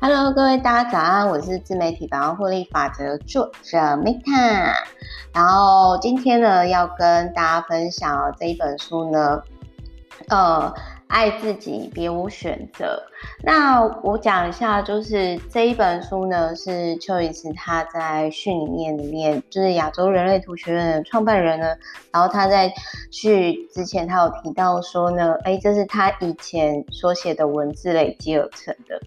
Hello，各位大家早安，我是自媒体百万获利法则作者 Meta。然后今天呢，要跟大家分享这一本书呢，呃。爱自己，别无选择。那我讲一下，就是这一本书呢，是邱医师他在序里面里面，就是亚洲人类图学院的创办人呢。然后他在序之前，他有提到说呢，哎，这是他以前所写的文字累积而成的。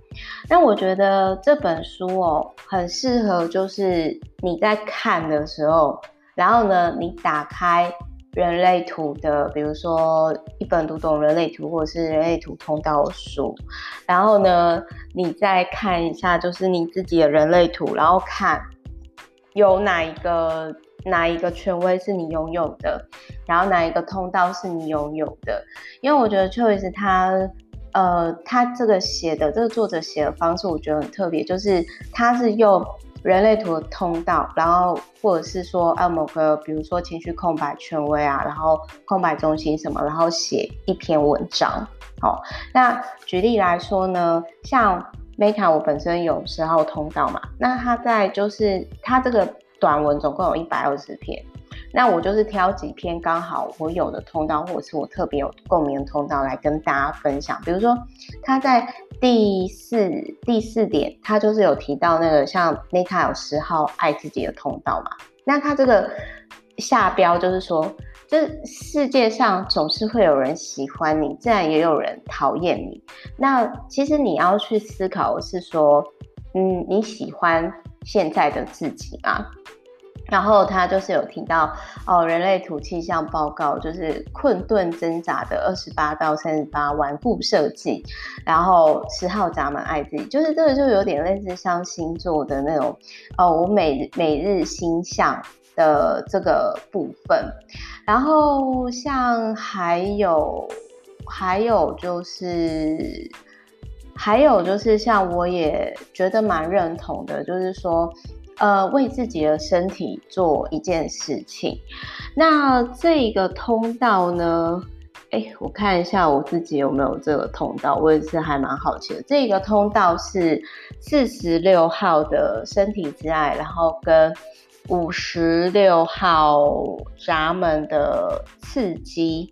那我觉得这本书哦，很适合，就是你在看的时候，然后呢，你打开。人类图的，比如说一本读懂人类图，或者是人类图通道书，然后呢，你再看一下，就是你自己的人类图，然后看有哪一个哪一个权威是你拥有的，然后哪一个通道是你拥有的，因为我觉得 Choice 他，呃，他这个写的这个作者写的方式，我觉得很特别，就是他是用。人类图的通道，然后或者是说按某个，比如说情绪空白权威啊，然后空白中心什么，然后写一篇文章。好，那举例来说呢，像 Meta 我本身有十号通道嘛，那它在就是它这个短文总共有一百二十篇。那我就是挑几篇刚好我有的通道，或者是我特别有共鸣的通道来跟大家分享。比如说，他在第四第四点，他就是有提到那个像 Meta 有十号爱自己的通道嘛。那他这个下标就是说，这世界上总是会有人喜欢你，自然也有人讨厌你。那其实你要去思考的是说，嗯，你喜欢现在的自己吗？然后他就是有提到哦，人类图气象报告就是困顿挣扎的二十八到三十八顽固设计，然后十号闸门爱自己，就是这个就有点类似像星座的那种哦，我每每日星象的这个部分，然后像还有还有就是还有就是像我也觉得蛮认同的，就是说。呃，为自己的身体做一件事情。那这个通道呢？哎，我看一下我自己有没有这个通道，我也是还蛮好奇的。这个通道是四十六号的身体之爱，然后跟五十六号闸门的刺激。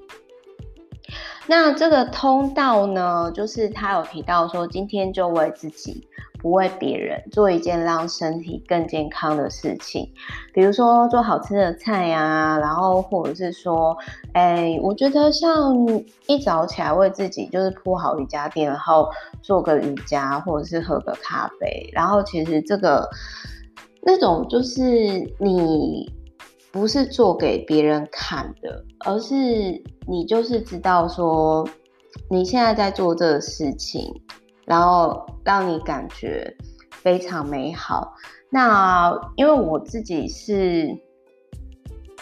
那这个通道呢，就是他有提到说，今天就为自己。不为别人做一件让身体更健康的事情，比如说做好吃的菜呀、然后或者是说，哎，我觉得像一早起来为自己就是铺好瑜伽垫，然后做个瑜伽，或者是喝个咖啡，然后其实这个那种就是你不是做给别人看的，而是你就是知道说你现在在做这个事情。然后让你感觉非常美好。那因为我自己是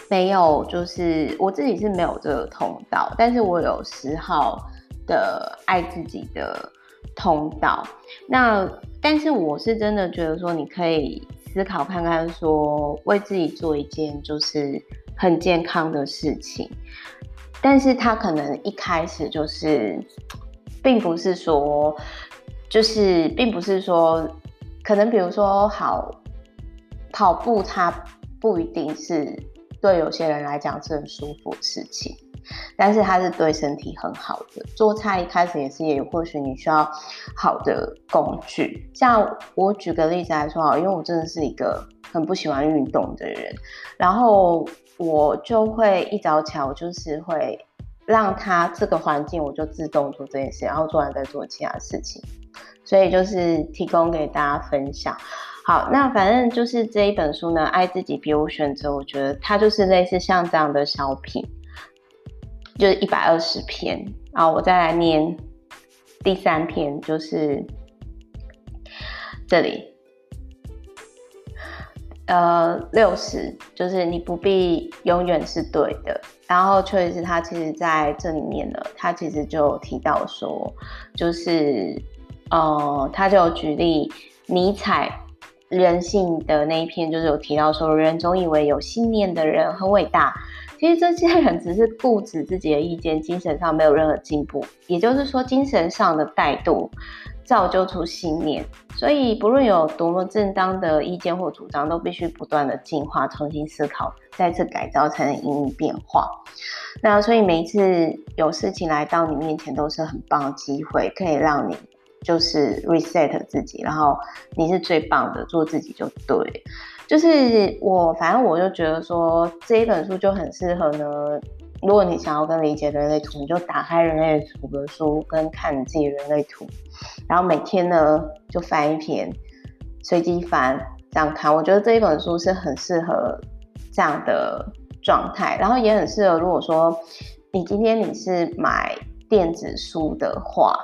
没有，就是我自己是没有这个通道，但是我有十号的爱自己的通道。那但是我是真的觉得说，你可以思考看看，说为自己做一件就是很健康的事情。但是他可能一开始就是，并不是说。就是，并不是说，可能比如说，好跑步，它不一定是对有些人来讲是很舒服的事情，但是它是对身体很好的。做菜一开始也是，也或许你需要好的工具。像我举个例子来说啊，因为我真的是一个很不喜欢运动的人，然后我就会一早起来，我就是会让他这个环境，我就自动做这件事，然后做完再做其他事情。所以就是提供给大家分享。好，那反正就是这一本书呢，爱自己别无选择。我觉得它就是类似像这样的小品，就是一百二十篇。啊，我再来念第三篇，就是这里，呃，六十，就是你不必永远是对的。然后确实是他其实在这里面呢，他其实就提到说，就是。呃，他就举例尼采人性的那一篇，就是有提到说，人总以为有信念的人很伟大，其实这些人只是固执自己的意见，精神上没有任何进步。也就是说，精神上的怠惰造就出信念。所以，不论有多么正当的意见或主张，都必须不断的进化、重新思考、再次改造，才能因应变化。那所以，每一次有事情来到你面前，都是很棒的机会，可以让你就是 reset 自己，然后你是最棒的，做自己就对。就是我，反正我就觉得说这一本书就很适合呢。如果你想要更理解人类图，你就打开人类图的书，跟看你自己人类图，然后每天呢就翻一篇，随机翻这样看。我觉得这一本书是很适合这样的状态，然后也很适合。如果说你今天你是买电子书的话，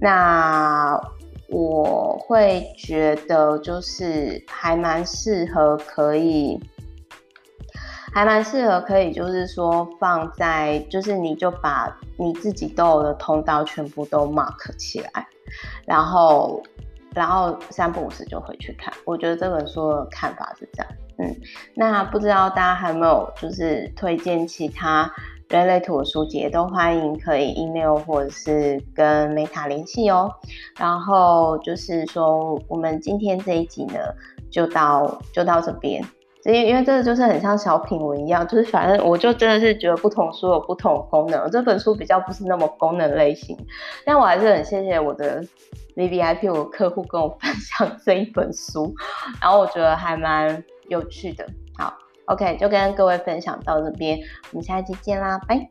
那。我会觉得就是还蛮适合，可以还蛮适合，可以就是说放在，就是你就把你自己都有的通道全部都 mark 起来，然后然后三不五时就回去看。我觉得这本书的看法是这样，嗯，那不知道大家还有没有就是推荐其他？人类图的书籍都欢迎可以 email 或者是跟 Meta 联系哦。然后就是说，我们今天这一集呢，就到就到这边。因因为这个就是很像小品文一样，就是反正我就真的是觉得不同书有不同功能。这本书比较不是那么功能类型，但我还是很谢谢我的 VVIP 我的客户跟我分享这一本书，然后我觉得还蛮有趣的。好。OK，就跟各位分享到这边，我们下一期见啦，拜。